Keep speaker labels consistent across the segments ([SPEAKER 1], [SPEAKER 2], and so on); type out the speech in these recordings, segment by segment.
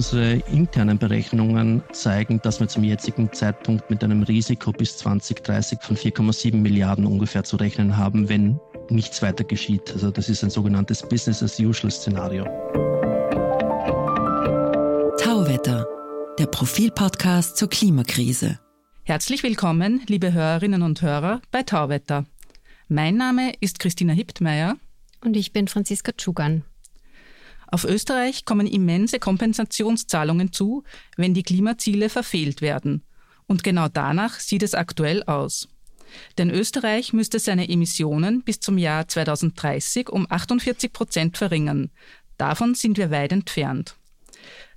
[SPEAKER 1] Unsere internen Berechnungen zeigen, dass wir zum jetzigen Zeitpunkt mit einem Risiko bis 2030 von 4,7 Milliarden ungefähr zu rechnen haben, wenn nichts weiter geschieht. Also das ist ein sogenanntes Business-as-usual-Szenario.
[SPEAKER 2] Tauwetter, der Profilpodcast zur Klimakrise.
[SPEAKER 3] Herzlich willkommen, liebe Hörerinnen und Hörer, bei Tauwetter. Mein Name ist Christina Hiptmeier.
[SPEAKER 4] Und ich bin Franziska Tschugan.
[SPEAKER 3] Auf Österreich kommen immense Kompensationszahlungen zu, wenn die Klimaziele verfehlt werden. Und genau danach sieht es aktuell aus. Denn Österreich müsste seine Emissionen bis zum Jahr 2030 um 48 Prozent verringern. Davon sind wir weit entfernt.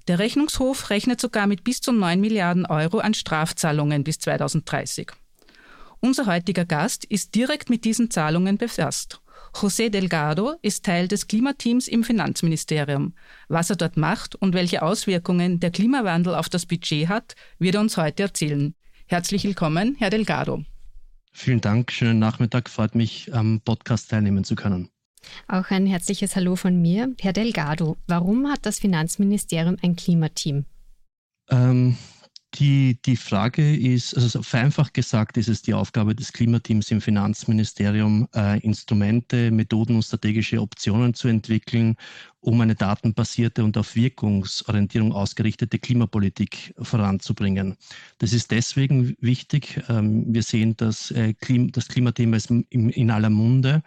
[SPEAKER 3] Der Rechnungshof rechnet sogar mit bis zu 9 Milliarden Euro an Strafzahlungen bis 2030. Unser heutiger Gast ist direkt mit diesen Zahlungen befasst. José Delgado ist Teil des Klimateams im Finanzministerium. Was er dort macht und welche Auswirkungen der Klimawandel auf das Budget hat, wird er uns heute erzählen. Herzlich willkommen, Herr Delgado.
[SPEAKER 1] Vielen Dank, schönen Nachmittag. Freut mich, am Podcast teilnehmen zu können.
[SPEAKER 4] Auch ein herzliches Hallo von mir. Herr Delgado, warum hat das Finanzministerium ein Klimateam?
[SPEAKER 1] Ähm, die, die Frage ist, also vereinfacht gesagt, ist es die Aufgabe des Klimateams im Finanzministerium, äh, Instrumente, Methoden und strategische Optionen zu entwickeln, um eine datenbasierte und auf Wirkungsorientierung ausgerichtete Klimapolitik voranzubringen. Das ist deswegen wichtig. Ähm, wir sehen, dass äh, das Klimathema ist in aller Munde,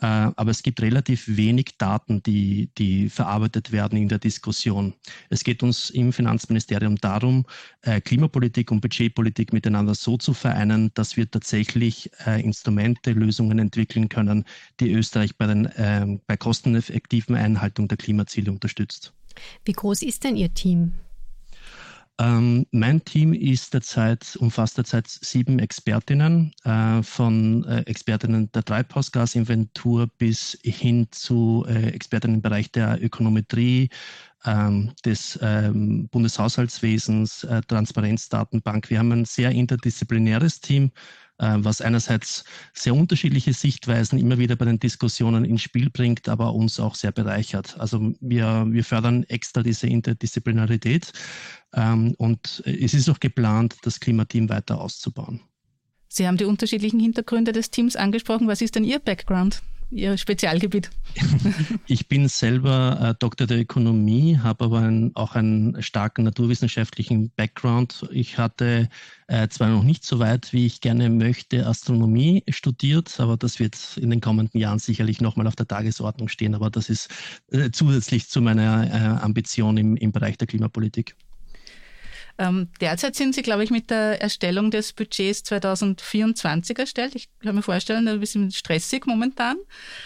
[SPEAKER 1] äh, aber es gibt relativ wenig Daten, die, die verarbeitet werden in der Diskussion. Es geht uns im Finanzministerium darum, äh, Klimapolitik und Budgetpolitik miteinander so zu vereinen, dass wir tatsächlich Instrumente, Lösungen entwickeln können, die Österreich bei, den, bei kosteneffektiven Einhaltung der Klimaziele unterstützt.
[SPEAKER 4] Wie groß ist denn Ihr Team?
[SPEAKER 1] Ähm, mein Team ist derzeit, umfasst derzeit sieben Expertinnen, äh, von äh, Expertinnen der Treibhausgasinventur bis hin zu äh, Expertinnen im Bereich der Ökonometrie, ähm, des ähm, Bundeshaushaltswesens, äh, Transparenzdatenbank. Wir haben ein sehr interdisziplinäres Team, was einerseits sehr unterschiedliche Sichtweisen immer wieder bei den Diskussionen ins Spiel bringt, aber uns auch sehr bereichert. Also wir, wir fördern extra diese Interdisziplinarität ähm, und es ist auch geplant, das Klimateam weiter auszubauen.
[SPEAKER 3] Sie haben die unterschiedlichen Hintergründe des Teams angesprochen. Was ist denn Ihr Background? Ihr Spezialgebiet?
[SPEAKER 1] Ich bin selber äh, Doktor der Ökonomie, habe aber ein, auch einen starken naturwissenschaftlichen Background. Ich hatte äh, zwar noch nicht so weit, wie ich gerne möchte, Astronomie studiert, aber das wird in den kommenden Jahren sicherlich nochmal auf der Tagesordnung stehen. Aber das ist äh, zusätzlich zu meiner äh, Ambition im, im Bereich der Klimapolitik.
[SPEAKER 3] Ähm, derzeit sind Sie, glaube ich, mit der Erstellung des Budgets 2024 erstellt. Ich kann mir vorstellen, ein bisschen stressig momentan.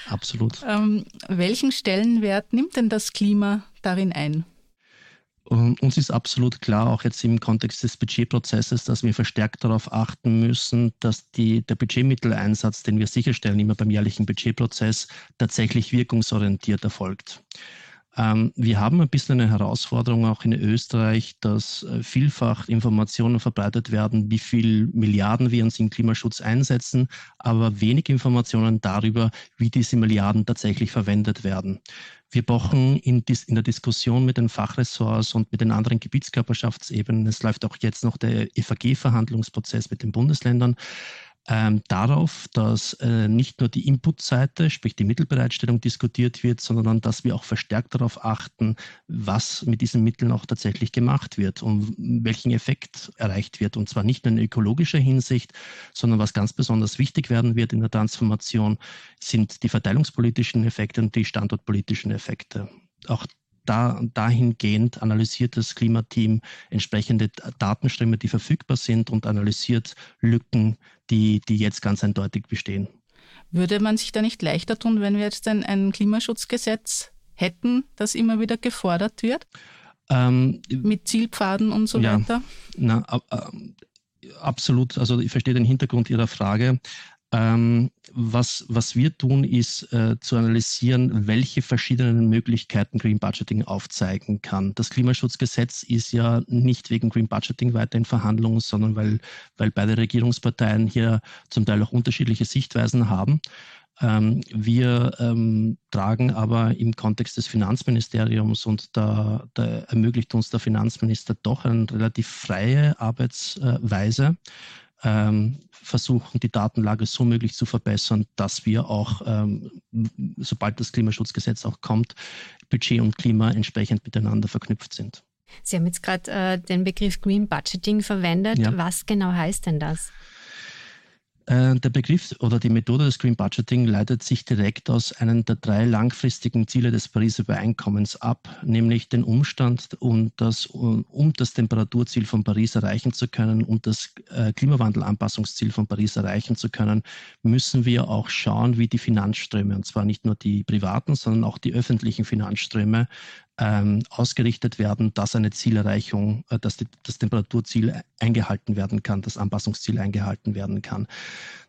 [SPEAKER 1] Absolut.
[SPEAKER 3] Ähm, welchen Stellenwert nimmt denn das Klima darin ein?
[SPEAKER 1] Uns ist absolut klar, auch jetzt im Kontext des Budgetprozesses, dass wir verstärkt darauf achten müssen, dass die, der Budgetmitteleinsatz, den wir sicherstellen, immer beim jährlichen Budgetprozess, tatsächlich wirkungsorientiert erfolgt. Ähm, wir haben ein bisschen eine Herausforderung auch in Österreich, dass äh, vielfach Informationen verbreitet werden, wie viel Milliarden wir uns im Klimaschutz einsetzen, aber wenig Informationen darüber, wie diese Milliarden tatsächlich verwendet werden. Wir brauchen in, in, der Diskussion mit den Fachressorts und mit den anderen Gebietskörperschaftsebenen, es läuft auch jetzt noch der EVG-Verhandlungsprozess mit den Bundesländern, ähm, darauf, dass äh, nicht nur die Inputseite, sprich die Mittelbereitstellung diskutiert wird, sondern dass wir auch verstärkt darauf achten, was mit diesen Mitteln auch tatsächlich gemacht wird und welchen Effekt erreicht wird. Und zwar nicht nur in ökologischer Hinsicht, sondern was ganz besonders wichtig werden wird in der Transformation, sind die verteilungspolitischen Effekte und die standortpolitischen Effekte. Auch da, dahingehend analysiert das Klimateam entsprechende Datenströme, die verfügbar sind und analysiert Lücken, die, die jetzt ganz eindeutig bestehen.
[SPEAKER 3] Würde man sich da nicht leichter tun, wenn wir jetzt ein, ein Klimaschutzgesetz hätten, das immer wieder gefordert wird? Ähm, Mit Zielpfaden und so ja, weiter?
[SPEAKER 1] Na, äh, absolut. Also ich verstehe den Hintergrund Ihrer Frage. Ähm, was, was wir tun, ist äh, zu analysieren, welche verschiedenen Möglichkeiten Green Budgeting aufzeigen kann. Das Klimaschutzgesetz ist ja nicht wegen Green Budgeting weiter in Verhandlungen, sondern weil, weil beide Regierungsparteien hier zum Teil auch unterschiedliche Sichtweisen haben. Ähm, wir ähm, tragen aber im Kontext des Finanzministeriums und da, da, ermöglicht uns der Finanzminister doch eine relativ freie Arbeitsweise, ähm, versuchen die Datenlage so möglich zu verbessern, dass wir auch, ähm, sobald das Klimaschutzgesetz auch kommt, Budget und Klima entsprechend miteinander verknüpft sind.
[SPEAKER 4] Sie haben jetzt gerade äh, den Begriff Green Budgeting verwendet. Ja. Was genau heißt denn das?
[SPEAKER 1] Äh, der Begriff oder die Methode des Green Budgeting leitet sich direkt aus einem der drei langfristigen Ziele des Pariser Übereinkommens ab, nämlich den Umstand, um das, um das Temperaturziel von Paris erreichen zu können und das äh, Klimawandelanpassungsziel von Paris erreichen zu können, müssen wir auch schauen, wie die Finanzströme, und zwar nicht nur die privaten, sondern auch die öffentlichen Finanzströme ähm, ausgerichtet werden, dass eine Zielerreichung, äh, dass die, das Temperaturziel eingehalten werden kann, das Anpassungsziel eingehalten werden kann.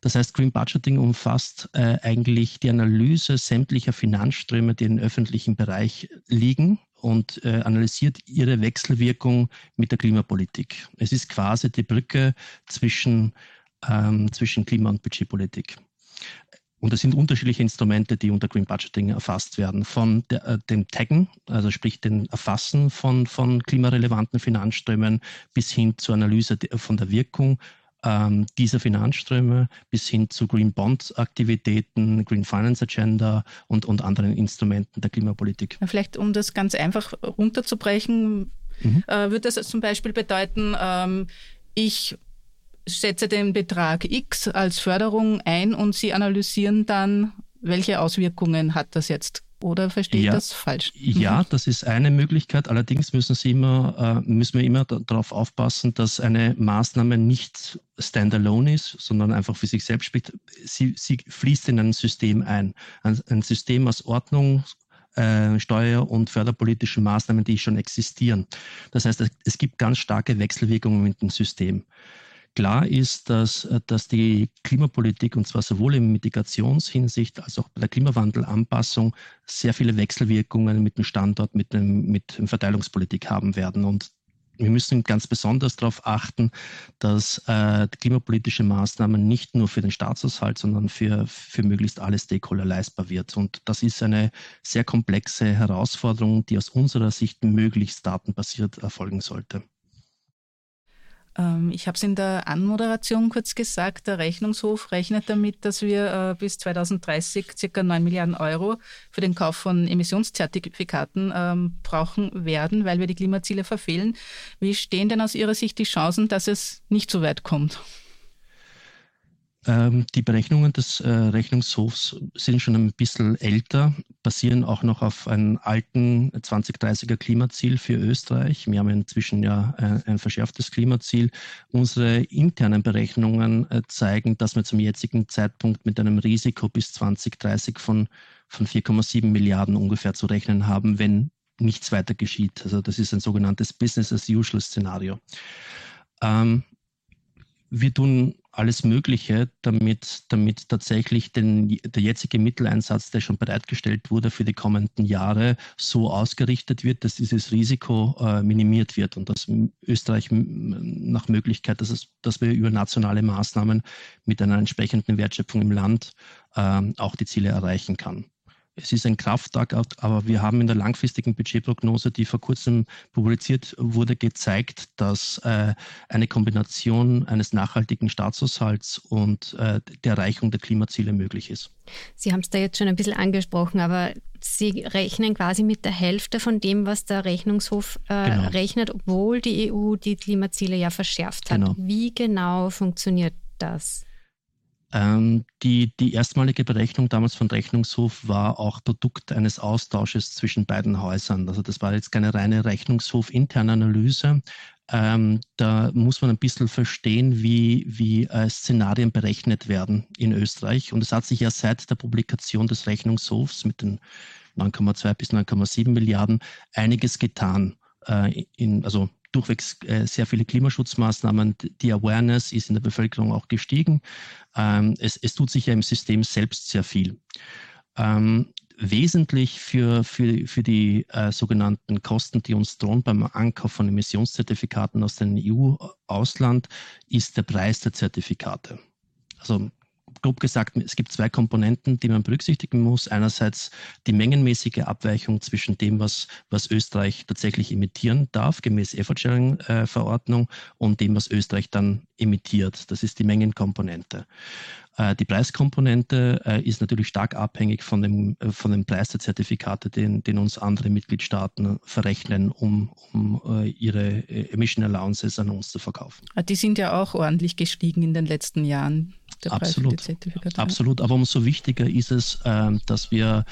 [SPEAKER 1] Das heißt, Green Budgeting umfasst äh, eigentlich die Analyse sämtlicher Finanzströme, die im öffentlichen Bereich liegen und äh, analysiert ihre Wechselwirkung mit der Klimapolitik. Es ist quasi die Brücke zwischen, ähm, zwischen Klima- und Budgetpolitik. Und es sind unterschiedliche Instrumente, die unter Green Budgeting erfasst werden. Von der, äh, dem Taggen, also sprich dem Erfassen von, von klimarelevanten Finanzströmen bis hin zur Analyse von der Wirkung ähm, dieser Finanzströme bis hin zu Green Bond Aktivitäten, Green Finance Agenda und, und anderen Instrumenten der Klimapolitik.
[SPEAKER 3] Vielleicht um das ganz einfach runterzubrechen, mhm. äh, würde das zum Beispiel bedeuten, ähm, ich setze den Betrag X als Förderung ein und Sie analysieren dann, welche Auswirkungen hat das jetzt oder verstehe ja, ich das falsch?
[SPEAKER 1] Ja, das ist eine Möglichkeit. Allerdings müssen, Sie immer, äh, müssen wir immer darauf aufpassen, dass eine Maßnahme nicht standalone ist, sondern einfach für sich selbst spricht. Sie, sie fließt in ein System ein. Ein, ein System aus Ordnung, äh, steuer- und förderpolitischen Maßnahmen, die schon existieren. Das heißt, es gibt ganz starke Wechselwirkungen mit dem System. Klar ist, dass, äh, dass die Klimapolitik, und zwar sowohl in Mitigationshinsicht als auch bei der Klimawandelanpassung, sehr viele Wechselwirkungen mit dem Standort, mit, dem, mit der Verteilungspolitik haben werden. Und wir müssen ganz besonders darauf achten, dass äh, klimapolitische Maßnahmen nicht nur für den Staatshaushalt, sondern für, für möglichst alle Stakeholder leistbar wird. Und das ist eine sehr komplexe Herausforderung, die aus unserer Sicht möglichst datenbasiert erfolgen sollte.
[SPEAKER 3] Ähm, ich habe es in der Anmoderation kurz gesagt, der Rechnungshof rechnet damit, dass wir äh, bis 2030 circa 9 Milliarden Euro für den Kauf von Emissionszertifikaten ähm, brauchen werden, weil wir die Klimaziele verfehlen. Wie stehen denn aus Ihrer Sicht die Chancen, dass es nicht so weit kommt?
[SPEAKER 1] Ähm, die Berechnungen des äh, Rechnungshofs sind schon ein bisschen älter, basieren auch noch auf einem alten 2030er Klimaziel für Österreich. Wir haben inzwischen ja äh, ein verschärftes Klimaziel. Unsere internen Berechnungen äh, zeigen, dass wir zum jetzigen Zeitpunkt mit einem Risiko bis 2030 von, von 4,7 Milliarden ungefähr zu rechnen haben, wenn nichts weiter geschieht. Also das ist ein sogenanntes Business-as-usual-Szenario. Ähm, wir tun alles Mögliche, damit, damit tatsächlich den, der jetzige Mitteleinsatz, der schon bereitgestellt wurde für die kommenden Jahre, so ausgerichtet wird, dass dieses Risiko äh, minimiert wird und dass Österreich nach Möglichkeit, dass, es, dass wir über nationale Maßnahmen mit einer entsprechenden Wertschöpfung im Land äh, auch die Ziele erreichen kann. Es ist ein Krafttag, aber wir haben in der langfristigen Budgetprognose, die vor kurzem publiziert wurde, gezeigt, dass äh, eine Kombination eines nachhaltigen Staatshaushalts und äh, der Erreichung der Klimaziele möglich ist.
[SPEAKER 4] Sie haben es da jetzt schon ein bisschen angesprochen, aber Sie rechnen quasi mit der Hälfte von dem, was der Rechnungshof äh, genau. rechnet, obwohl die EU die Klimaziele ja verschärft hat. Genau. Wie genau funktioniert das?
[SPEAKER 1] Ähm, die, die erstmalige Berechnung damals von Rechnungshof war auch Produkt eines Austausches zwischen beiden Häusern. Also das war jetzt keine reine Rechnungshof-interne Analyse. Ähm, da muss man ein bisschen verstehen, wie, wie äh, Szenarien berechnet werden in Österreich. Und es hat sich ja seit der Publikation des Rechnungshofs mit den 9,2 bis 9,7 Milliarden einiges getan. Äh, in, also durchwegs äh, sehr viele Klimaschutzmaßnahmen. Die Awareness ist in der Bevölkerung auch gestiegen. Ähm, es, es, tut sich ja im System selbst sehr viel. Ähm, wesentlich für, für, für die äh, sogenannten Kosten, die uns drohen beim Ankauf von Emissionszertifikaten aus dem EU-Ausland, ist der Preis der Zertifikate. Also grob gesagt, es gibt zwei Komponenten, die man berücksichtigen muss. Einerseits die mengenmäßige Abweichung zwischen dem, was, was Österreich tatsächlich emittieren darf, gemäß Effort-Sharing-Verordnung, und dem, was Österreich dann emittiert. Das ist die Mengenkomponente. Äh, die Preiskomponente äh, ist natürlich stark abhängig von dem, äh, von dem Preis der Zertifikate, den, den uns andere Mitgliedstaaten verrechnen, um, um ihre Emission Allowances an uns zu verkaufen.
[SPEAKER 3] Ah, die sind ja auch ordentlich gestiegen in den letzten Jahren.
[SPEAKER 1] Absolut. Absolut. Aber umso wichtiger ist es, dass wir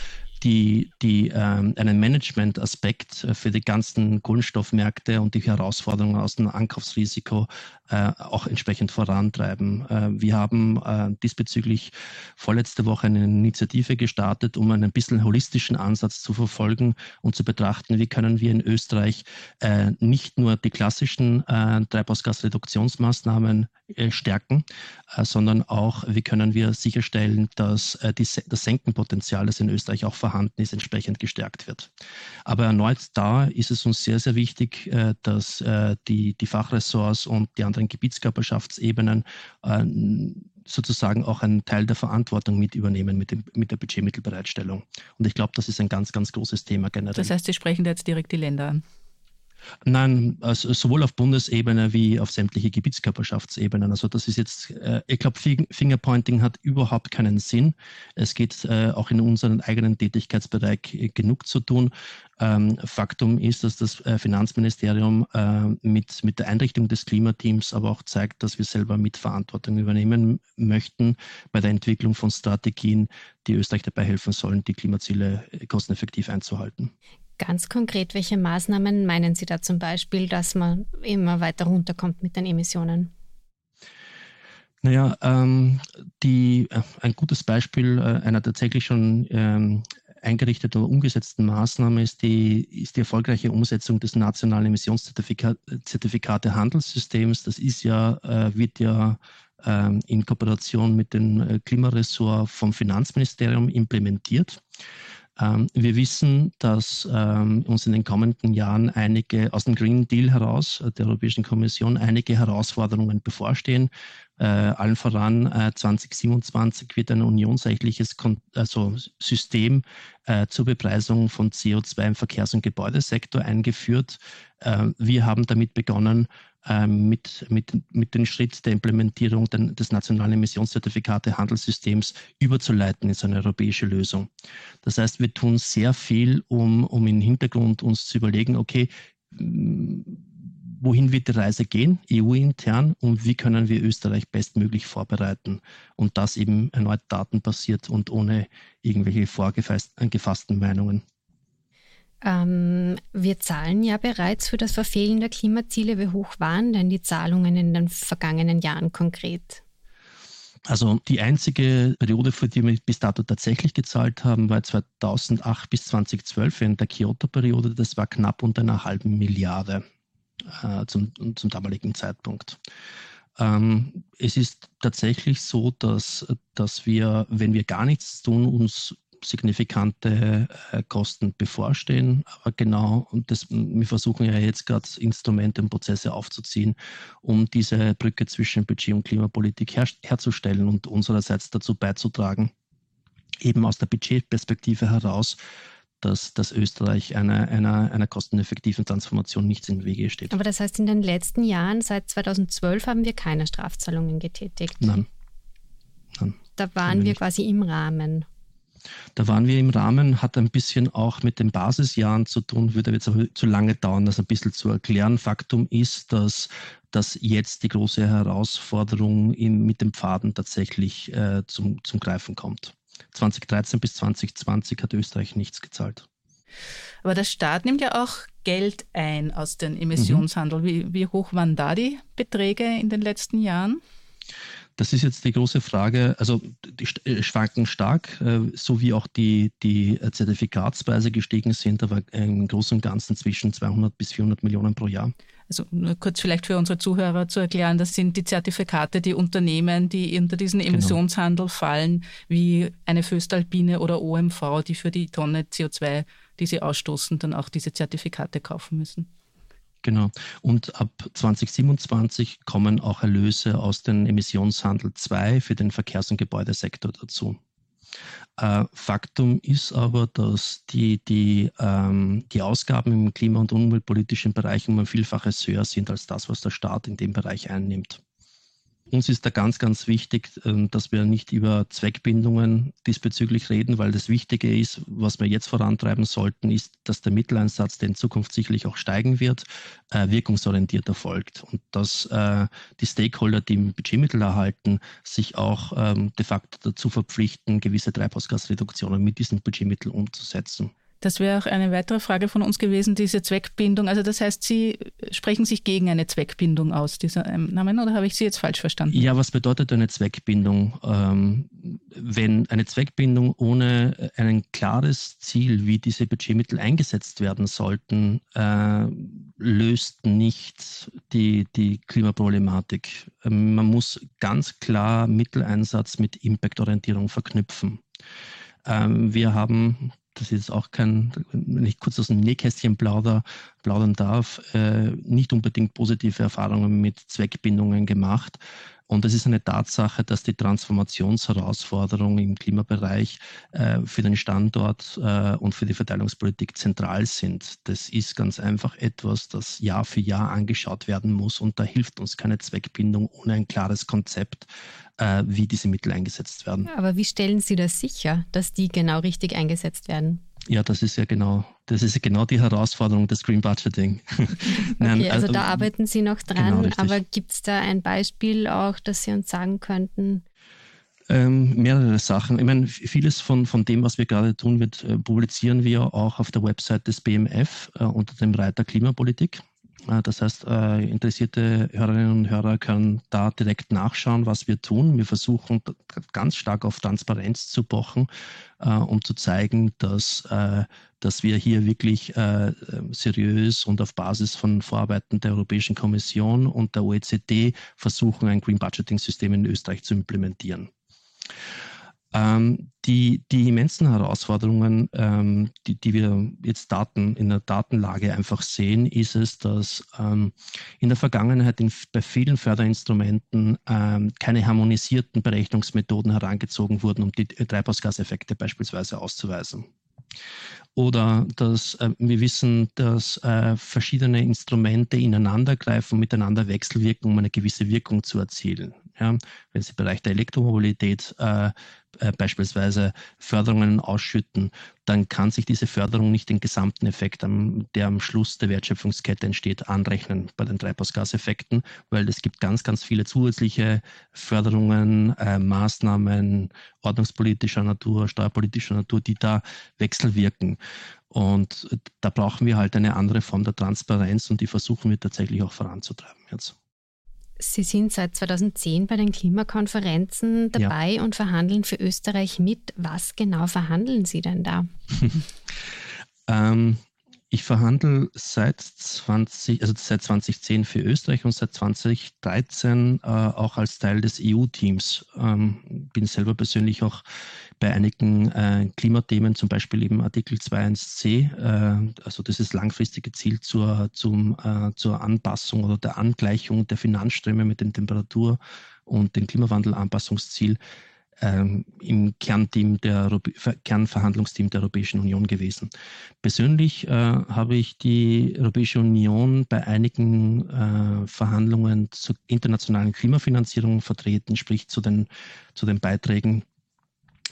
[SPEAKER 1] die, die ähm, einen Management-Aspekt für die ganzen Kohlenstoffmärkte und die Herausforderungen aus dem Ankaufsrisiko äh, auch entsprechend vorantreiben. Äh, wir haben äh, diesbezüglich vorletzte Woche eine Initiative gestartet, um einen bisschen holistischen Ansatz zu verfolgen und zu betrachten, wie können wir in Österreich äh, nicht nur die klassischen äh, Treibhausgasreduktionsmaßnahmen stärken, sondern auch, wie können wir sicherstellen, dass die, das Senkenpotenzial, das in Österreich auch vorhanden ist, entsprechend gestärkt wird. Aber erneut da ist es uns sehr, sehr wichtig, dass die, die Fachressorts und die anderen Gebietskörperschaftsebenen äh, sozusagen auch einen Teil der Verantwortung mit übernehmen mit, dem, mit der Budgetmittelbereitstellung. Und ich glaube, das ist ein ganz, ganz großes Thema generell.
[SPEAKER 3] Das heißt, Sie sprechen da jetzt direkt die Länder an?
[SPEAKER 1] Nein, also sowohl auf Bundesebene wie auf sämtliche Gebietskörperschaftsebenen. Also das ist jetzt, äh, ich glaube, Fingerpointing hat überhaupt keinen Sinn. Es geht äh, auch in unserem eigenen Tätigkeitsbereich äh, genug zu tun. Ähm, Faktum ist, dass das Finanzministerium mit, mit der Einrichtung des Klimateams aber auch zeigt, dass wir selber Mitverantwortung übernehmen möchten bei der Entwicklung von Strategien, die Österreich dabei helfen sollen, die Klimaziele kosteneffektiv einzuhalten.
[SPEAKER 4] Ganz konkret, welche Maßnahmen meinen Sie da zum Beispiel, dass man immer weiter runterkommt mit den Emissionen?
[SPEAKER 1] Naja, ähm, die, äh, ein gutes Beispiel äh, einer tatsächlich schon ähm, eingerichteten oder umgesetzten Maßnahme ist die, ist die erfolgreiche Umsetzung des nationalen Emissionszertifikate-Handelssystems. Das ist ja, äh, wird ja ähm, in Kooperation mit dem äh, Klimaressort vom Finanzministerium implementiert. Ähm, wir wissen, dass ähm, uns in den kommenden Jahren einige aus dem Green Deal heraus äh, der Europäischen Kommission einige Herausforderungen bevorstehen. Äh, allen voran äh, 2027 wird ein unionsrechtliches Kon also System äh, zur Bepreisung von CO2 im Verkehrs- und Gebäudesektor eingeführt. Äh, wir haben damit begonnen, mit, mit, mit dem Schritt der Implementierung des nationalen Emissionszertifikate-Handelssystems überzuleiten in so eine europäische Lösung. Das heißt, wir tun sehr viel, um, um im Hintergrund uns zu überlegen, okay, wohin wird die Reise gehen, EU-intern, und wie können wir Österreich bestmöglich vorbereiten und das eben erneut datenbasiert und ohne irgendwelche vorgefassten Meinungen.
[SPEAKER 4] Ähm, wir zahlen ja bereits für das Verfehlen der Klimaziele. Wie hoch waren denn die Zahlungen in den vergangenen Jahren konkret?
[SPEAKER 1] Also die einzige Periode, für die wir bis dato tatsächlich gezahlt haben, war 2008 bis 2012 während der Kyoto-Periode. Das war knapp unter einer halben Milliarde äh, zum, zum damaligen Zeitpunkt. Ähm, es ist tatsächlich so, dass, dass wir, wenn wir gar nichts tun, uns signifikante äh, Kosten bevorstehen. Aber genau, und das, wir versuchen ja jetzt gerade Instrumente und Prozesse aufzuziehen, um diese Brücke zwischen Budget und Klimapolitik her, herzustellen und unsererseits dazu beizutragen, eben aus der Budgetperspektive heraus, dass, dass Österreich einer, einer, einer kosteneffektiven Transformation nichts im Wege steht.
[SPEAKER 4] Aber das heißt, in den letzten Jahren, seit 2012, haben wir keine Strafzahlungen getätigt?
[SPEAKER 1] Nein.
[SPEAKER 4] Nein da waren wir quasi im Rahmen.
[SPEAKER 1] Da waren wir im Rahmen, hat ein bisschen auch mit den Basisjahren zu tun, würde jetzt aber zu lange dauern, das ein bisschen zu erklären. Faktum ist, dass, dass jetzt die große Herausforderung in, mit dem Pfaden tatsächlich äh, zum, zum Greifen kommt. 2013 bis 2020 hat Österreich nichts gezahlt.
[SPEAKER 3] Aber der Staat nimmt ja auch Geld ein aus dem Emissionshandel. Mhm. Wie, wie hoch waren da die Beträge in den letzten Jahren?
[SPEAKER 1] Das ist jetzt die große Frage. Also die äh, schwanken stark, äh, so wie auch die, die Zertifikatspreise gestiegen sind, aber im Großen und Ganzen zwischen 200 bis 400 Millionen pro Jahr.
[SPEAKER 3] Also nur kurz vielleicht für unsere Zuhörer zu erklären, das sind die Zertifikate, die Unternehmen, die unter diesen genau. Emissionshandel genau. fallen, wie eine Föstalpine oder OMV, die für die Tonne CO2, die sie ausstoßen, dann auch diese Zertifikate kaufen müssen.
[SPEAKER 1] Genau. Und ab 2027 kommen auch Erlöse aus dem Emissionshandel 2 für den Verkehrs- und Gebäudesektor dazu. Äh, Faktum ist aber, dass die, die, ähm, die Ausgaben im klima- und umweltpolitischen Bereich um ein Vielfaches höher sind als das, was der Staat in dem Bereich einnimmt. Uns ist da ganz, ganz wichtig, ähm, dass wir nicht über Zweckbindungen diesbezüglich reden, weil das Wichtige ist, was wir jetzt vorantreiben sollten, ist, dass der Mitteleinsatz, der in Zukunft sicherlich auch steigen wird, äh, wirkungsorientiert erfolgt und dass äh, die Stakeholder, die Budgetmittel erhalten, sich auch ähm, de facto dazu verpflichten, gewisse Treibhausgasreduktionen mit diesen Budgetmitteln umzusetzen.
[SPEAKER 3] Das wäre auch eine weitere Frage von uns gewesen, diese Zweckbindung. Also das heißt, Sie sprechen sich gegen eine Zweckbindung aus, dieser Namen, oder habe ich Sie jetzt falsch verstanden?
[SPEAKER 1] Ja, was bedeutet eine Zweckbindung? Ähm, wenn eine Zweckbindung ohne ein klares Ziel, wie diese Budgetmittel eingesetzt werden sollten, äh, löst nicht die, die Klimaproblematik. Ähm, man muss ganz klar Mitteleinsatz mit Impactorientierung verknüpfen. Ähm, wir haben das ist auch kein, wenn ich kurz aus dem Nähkästchen plauder, plaudern darf, äh, nicht unbedingt positive Erfahrungen mit Zweckbindungen gemacht. Und es ist eine Tatsache, dass die Transformationsherausforderungen im Klimabereich äh, für den Standort äh, und für die Verteilungspolitik zentral sind. Das ist ganz einfach etwas, das Jahr für Jahr angeschaut werden muss. Und da hilft uns keine Zweckbindung ohne ein klares Konzept, äh, wie diese Mittel eingesetzt werden.
[SPEAKER 4] Aber wie stellen Sie das sicher, dass die genau richtig eingesetzt werden?
[SPEAKER 1] Ja, das ist ja genau, das ist genau die Herausforderung des Green Budgeting.
[SPEAKER 4] Nein, okay, also, also, da arbeiten Sie noch dran, genau, aber gibt es da ein Beispiel auch, das Sie uns sagen könnten?
[SPEAKER 1] Ähm, mehrere Sachen. Ich meine, vieles von, von dem, was wir gerade tun, wird, äh, publizieren wir auch auf der Website des BMF äh, unter dem Reiter Klimapolitik. Äh, das heißt, äh, interessierte Hörerinnen und Hörer können da direkt nachschauen, was wir tun. Wir versuchen ganz stark auf Transparenz zu pochen, äh, um zu zeigen, dass, dass wir hier wirklich seriös und auf Basis von Vorarbeiten der Europäischen Kommission und der OECD versuchen, ein Green Budgeting System in Österreich zu implementieren. Ähm, die, die immensen Herausforderungen, ähm, die, die wir jetzt Daten in der Datenlage einfach sehen, ist es, dass ähm, in der Vergangenheit in, bei vielen Förderinstrumenten ähm, keine harmonisierten Berechnungsmethoden herangezogen wurden, um die Treibhausgaseffekte beispielsweise auszuweisen. Oder dass äh, wir wissen, dass äh, verschiedene Instrumente ineinandergreifen, miteinander wechselwirken, um eine gewisse Wirkung zu erzielen. Ja, wenn Sie im Bereich der Elektromobilität äh, äh, beispielsweise Förderungen ausschütten, dann kann sich diese Förderung nicht den gesamten Effekt, am, der am Schluss der Wertschöpfungskette entsteht, anrechnen bei den Treibhausgaseffekten, weil es gibt ganz, ganz viele zusätzliche Förderungen, äh, Maßnahmen ordnungspolitischer Natur, steuerpolitischer Natur, die da wechselwirken. Und da brauchen wir halt eine andere Form der Transparenz und die versuchen wir tatsächlich auch voranzutreiben jetzt.
[SPEAKER 4] Sie sind seit 2010 bei den Klimakonferenzen dabei ja. und verhandeln für Österreich mit. Was genau verhandeln Sie denn da?
[SPEAKER 1] ähm, ich verhandle seit 20, also seit 2010 für Österreich und seit 2013 äh, auch als Teil des EU-Teams. Ähm, bin selber persönlich auch bei einigen äh, Klimathemen, zum Beispiel eben Artikel 2.1c, äh, also dieses langfristige Ziel zur, zum, äh, zur Anpassung oder der Angleichung der Finanzströme mit dem Temperatur- und dem Klimawandelanpassungsziel ähm, im Kernteam der Kernverhandlungsteam der Europäischen Union gewesen. Persönlich äh, habe ich die Europäische Union bei einigen äh, Verhandlungen zur internationalen Klimafinanzierung vertreten, sprich zu den, zu den Beiträgen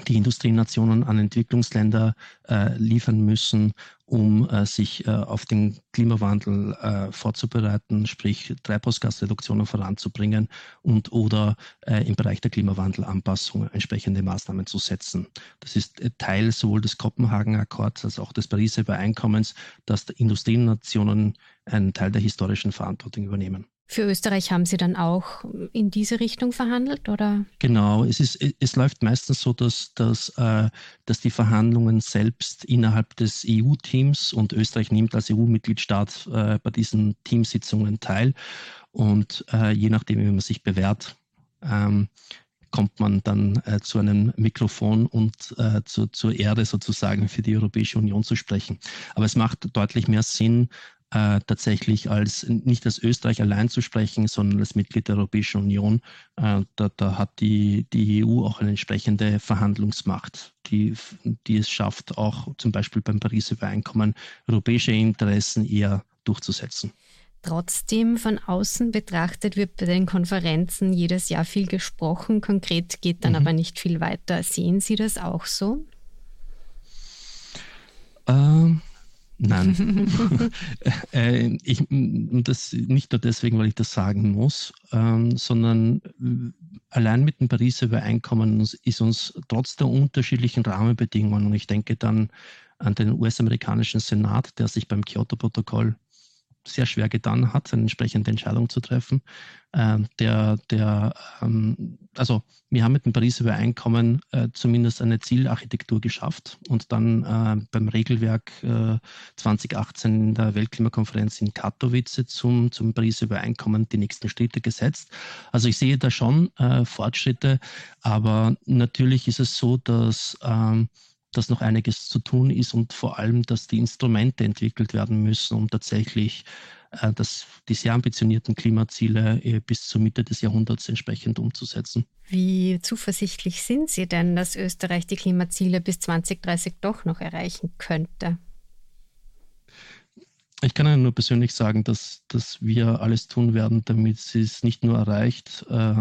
[SPEAKER 1] die Industrienationen an Entwicklungsländer äh, liefern müssen, um äh, sich äh, auf den Klimawandel äh, vorzubereiten, sprich Treibhausgasreduktionen voranzubringen und oder äh, im Bereich der Klimawandelanpassung entsprechende Maßnahmen zu setzen. Das ist äh, Teil sowohl des Kopenhagen-Akkords als auch des Pariser Übereinkommens, dass die Industrienationen einen Teil der historischen Verantwortung übernehmen.
[SPEAKER 4] Für Österreich haben Sie dann auch in diese Richtung verhandelt, oder?
[SPEAKER 1] Genau, es, ist, es läuft meistens so, dass, dass, äh, dass die Verhandlungen selbst innerhalb des EU-Teams und Österreich nimmt als EU-Mitgliedstaat äh, bei diesen Teamsitzungen teil. Und äh, je nachdem, wie man sich bewährt, ähm, kommt man dann äh, zu einem Mikrofon und äh, zu, zur Ehre sozusagen für die Europäische Union zu sprechen. Aber es macht deutlich mehr Sinn, äh, tatsächlich als nicht als Österreich allein zu sprechen, sondern als Mitglied der Europäischen Union. Äh, da, da, hat die, die EU auch eine entsprechende Verhandlungsmacht, die, die es schafft, auch zum Beispiel beim Pariser Übereinkommen europäische Interessen eher durchzusetzen.
[SPEAKER 4] Trotzdem von außen betrachtet wird bei den Konferenzen jedes Jahr viel gesprochen, konkret geht dann mhm. aber nicht viel weiter. Sehen Sie das auch so?
[SPEAKER 1] Ähm, nein. äh, ich, das nicht nur deswegen, weil ich das sagen muss, ähm, sondern allein mit dem Pariser Übereinkommen ist uns trotz der unterschiedlichen Rahmenbedingungen, und ich denke dann an den US-amerikanischen Senat, der sich beim Kyoto-Protokoll sehr schwer getan hat, eine entsprechende Entscheidung zu treffen. Ähm, der, der, ähm, also wir haben mit dem Pariser Übereinkommen äh, zumindest eine Zielarchitektur geschafft und dann äh, beim Regelwerk äh, 2018 in der Weltklimakonferenz in Katowice zum, zum Pariser Übereinkommen die nächsten Schritte gesetzt. Also ich sehe da schon äh, Fortschritte, aber natürlich ist es so, dass ähm, dass noch einiges zu tun ist und vor allem, dass die Instrumente entwickelt werden müssen, um tatsächlich äh, das, die sehr ambitionierten Klimaziele äh, bis zur Mitte des Jahrhunderts entsprechend umzusetzen.
[SPEAKER 4] Wie zuversichtlich sind Sie denn, dass Österreich die Klimaziele bis 2030 doch noch erreichen könnte?
[SPEAKER 1] Ich kann Ihnen nur persönlich sagen, dass, dass wir alles tun werden, damit sie es nicht nur erreicht äh,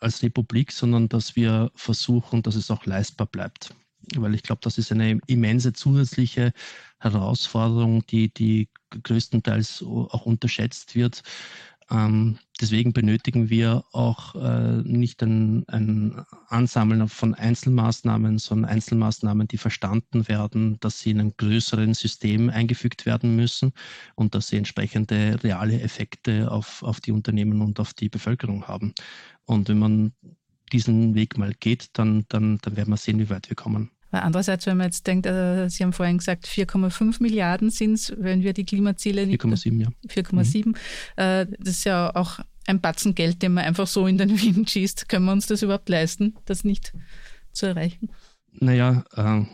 [SPEAKER 1] als Republik, sondern dass wir versuchen, dass es auch leistbar bleibt weil ich glaube, das ist eine immense zusätzliche Herausforderung, die, die größtenteils auch unterschätzt wird. Ähm, deswegen benötigen wir auch äh, nicht ein, ein, Ansammeln von Einzelmaßnahmen, sondern Einzelmaßnahmen, die verstanden werden, dass sie in einem größeren System eingefügt werden müssen und dass sie entsprechende reale Effekte auf, auf die Unternehmen und auf die Bevölkerung haben. Und wenn man diesen Weg mal geht, dann, dann, dann werden wir sehen, wie weit wir kommen.
[SPEAKER 3] Andererseits, wenn man jetzt denkt, äh, Sie haben vorhin gesagt, 4,5 Milliarden sind es, wenn wir die Klimaziele nicht. 4,7, ja. 4,7. Mhm. Äh, das ist ja auch ein Batzen Geld, den man einfach so in den Wind schießt. Können wir uns das überhaupt leisten, das nicht zu erreichen?
[SPEAKER 1] Naja, äh,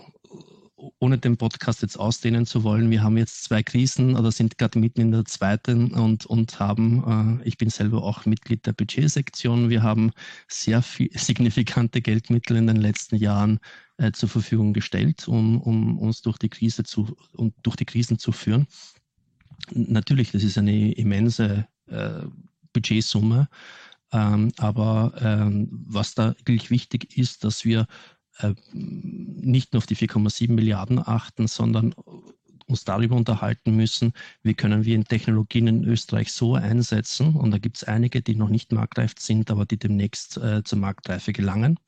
[SPEAKER 1] ohne den Podcast jetzt ausdehnen zu wollen, wir haben jetzt zwei Krisen oder sind gerade mitten in der zweiten und, und haben, äh, ich bin selber auch Mitglied der Budgetsektion, wir haben sehr viel, signifikante Geldmittel in den letzten Jahren äh, zur Verfügung gestellt, um, um uns durch die Krise zu, um durch die Krisen zu führen. Natürlich, das ist eine immense äh, Budgetsumme, ähm, aber ähm, was da wirklich wichtig ist, dass wir äh, nicht nur auf die 4,7 Milliarden achten, sondern uns darüber unterhalten müssen, wie können wir Technologien in Österreich so einsetzen. Und da gibt es einige, die noch nicht marktreif sind, aber die demnächst äh, zur Marktreife gelangen.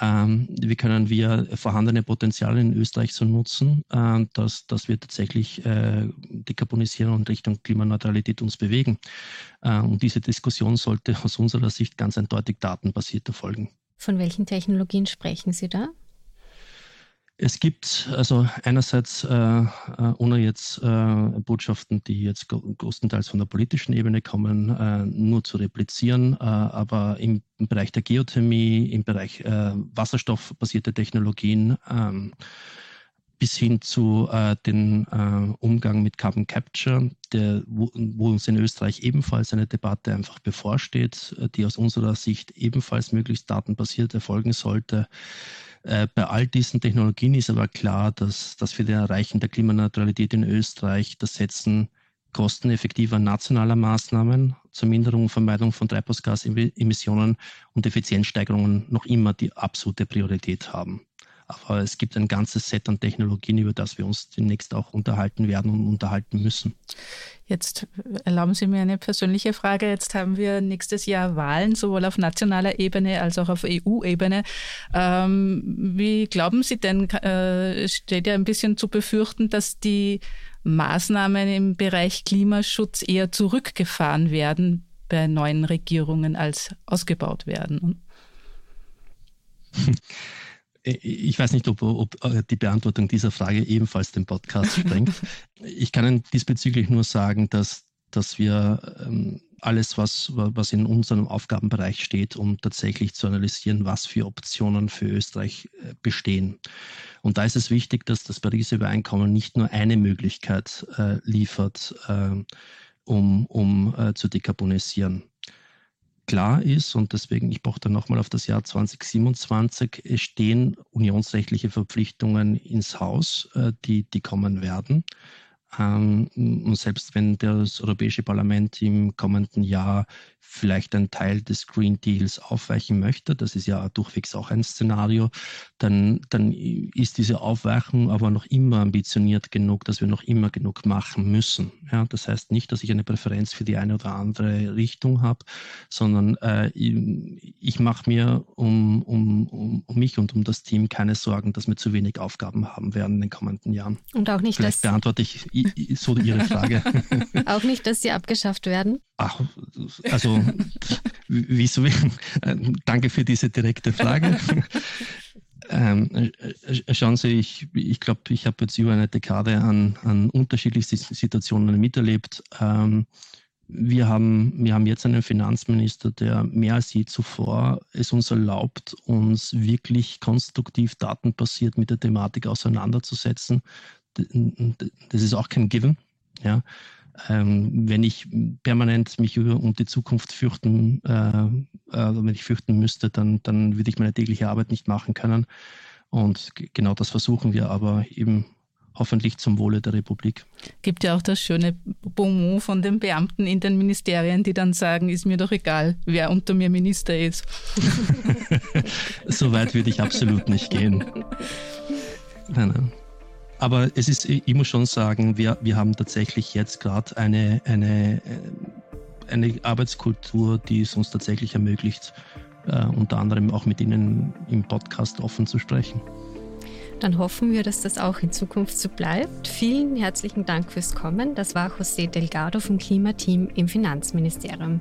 [SPEAKER 1] Ähm, wie können wir vorhandene Potenziale in Österreich so nutzen, äh, dass, dass wir tatsächlich äh, dekarbonisieren und Richtung Klimaneutralität uns bewegen. Äh, und diese Diskussion sollte aus unserer Sicht ganz eindeutig datenbasiert erfolgen.
[SPEAKER 4] Von welchen Technologien sprechen Sie da?
[SPEAKER 1] Es gibt also einerseits, äh, äh, ohne jetzt äh, Botschaften, die jetzt größtenteils von der politischen Ebene kommen, äh, nur zu replizieren, äh, aber im, im, Bereich der Geothermie, im Bereich äh, wasserstoffbasierte Technologien, ähm, bis hin zu äh, den äh, Umgang mit Carbon Capture, der, wo, wo, uns in Österreich ebenfalls eine Debatte einfach bevorsteht, die aus unserer Sicht ebenfalls möglichst datenbasiert erfolgen sollte. Äh, bei all diesen Technologien ist aber klar, dass, dass für das Erreichen der Klimaneutralität in Österreich das Setzen kosteneffektiver nationaler Maßnahmen zur Minderung und Vermeidung von Treibhausgasemissionen und Effizienzsteigerungen noch immer die absolute Priorität haben. Aber es gibt ein ganzes Set an Technologien, über das wir uns demnächst auch unterhalten werden und unterhalten müssen.
[SPEAKER 3] Jetzt erlauben Sie mir eine persönliche Frage. Jetzt haben wir nächstes Jahr Wahlen, sowohl auf nationaler Ebene als auch auf EU-Ebene. Ähm, wie glauben Sie denn, äh, steht ja ein bisschen zu befürchten, dass die Maßnahmen im Bereich Klimaschutz eher zurückgefahren werden bei neuen Regierungen als ausgebaut werden?
[SPEAKER 1] Ich weiß nicht, ob, ob, äh, die Beantwortung dieser Frage ebenfalls den Podcast sprengt. ich kann Ihnen diesbezüglich nur sagen, dass, dass wir ähm, alles, was, was in unserem Aufgabenbereich steht, um tatsächlich zu analysieren, was für Optionen für Österreich äh, bestehen. Und da ist es wichtig, dass das Pariser Übereinkommen nicht nur eine Möglichkeit äh, liefert, äh, um, um äh, zu dekarbonisieren. Klar ist, und deswegen, ich brauche da nochmal auf das Jahr 2027, es stehen unionsrechtliche Verpflichtungen ins Haus, äh, die, die kommen werden. Ähm, und selbst wenn das Europäische Parlament im kommenden Jahr vielleicht einen Teil des Green Deals aufweichen möchte, das ist ja durchwegs auch ein Szenario, dann, dann ist diese Aufweichung aber noch immer ambitioniert genug, dass wir noch immer genug machen müssen. Ja, das heißt nicht, dass ich eine Präferenz für die eine oder andere Richtung habe, sondern äh, ich mache mir um, um, um, um, mich und um das Team keine Sorgen, dass wir zu wenig Aufgaben haben werden in den kommenden Jahren.
[SPEAKER 4] Und auch nicht,
[SPEAKER 1] Vielleicht dass beantworte ich so Ihre Frage.
[SPEAKER 4] auch nicht, dass sie abgeschafft werden?
[SPEAKER 1] Ach, also wieso? Danke für diese direkte Frage. Ähm, äh, schauen Sie, ich, ich glaube, ich habe jetzt über eine Dekade an, an unterschiedlichsten Situationen miterlebt. Ähm, wir haben, wir haben jetzt einen Finanzminister, der mehr als je zuvor es uns erlaubt, uns wirklich konstruktiv datenbasiert mit der Thematik auseinanderzusetzen. Das ist auch kein Given. Ja. Ähm, wenn ich permanent mich um die Zukunft fürchten, äh, äh, wenn ich fürchten müsste, dann, dann würde ich meine tägliche Arbeit nicht machen können. Und genau das versuchen wir aber eben hoffentlich zum Wohle der Republik.
[SPEAKER 3] Gibt ja auch das schöne Bonmot von den Beamten in den Ministerien, die dann sagen, ist mir doch egal, wer unter mir Minister ist.
[SPEAKER 1] so weit würde ich absolut nicht gehen. Nein, nein. Aber es ist, ich muss schon sagen, wir, wir haben tatsächlich jetzt gerade eine, eine, eine Arbeitskultur, die es uns tatsächlich ermöglicht, äh, unter anderem auch mit Ihnen im Podcast offen zu sprechen.
[SPEAKER 4] Dann hoffen wir, dass das auch in Zukunft so bleibt. Vielen herzlichen Dank fürs Kommen. Das war José Delgado vom Klimateam im Finanzministerium.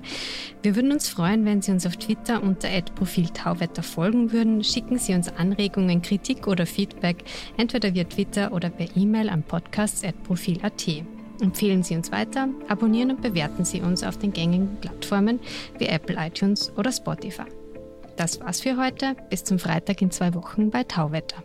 [SPEAKER 4] Wir würden uns freuen, wenn Sie uns auf Twitter unter Profil Tauwetter folgen würden. Schicken Sie uns Anregungen, Kritik oder Feedback entweder via Twitter oder per E-Mail an podcasts.profil.at. Empfehlen Sie uns weiter, abonnieren und bewerten Sie uns auf den gängigen Plattformen wie Apple iTunes oder Spotify. Das war's für heute. Bis zum Freitag in zwei Wochen bei Tauwetter.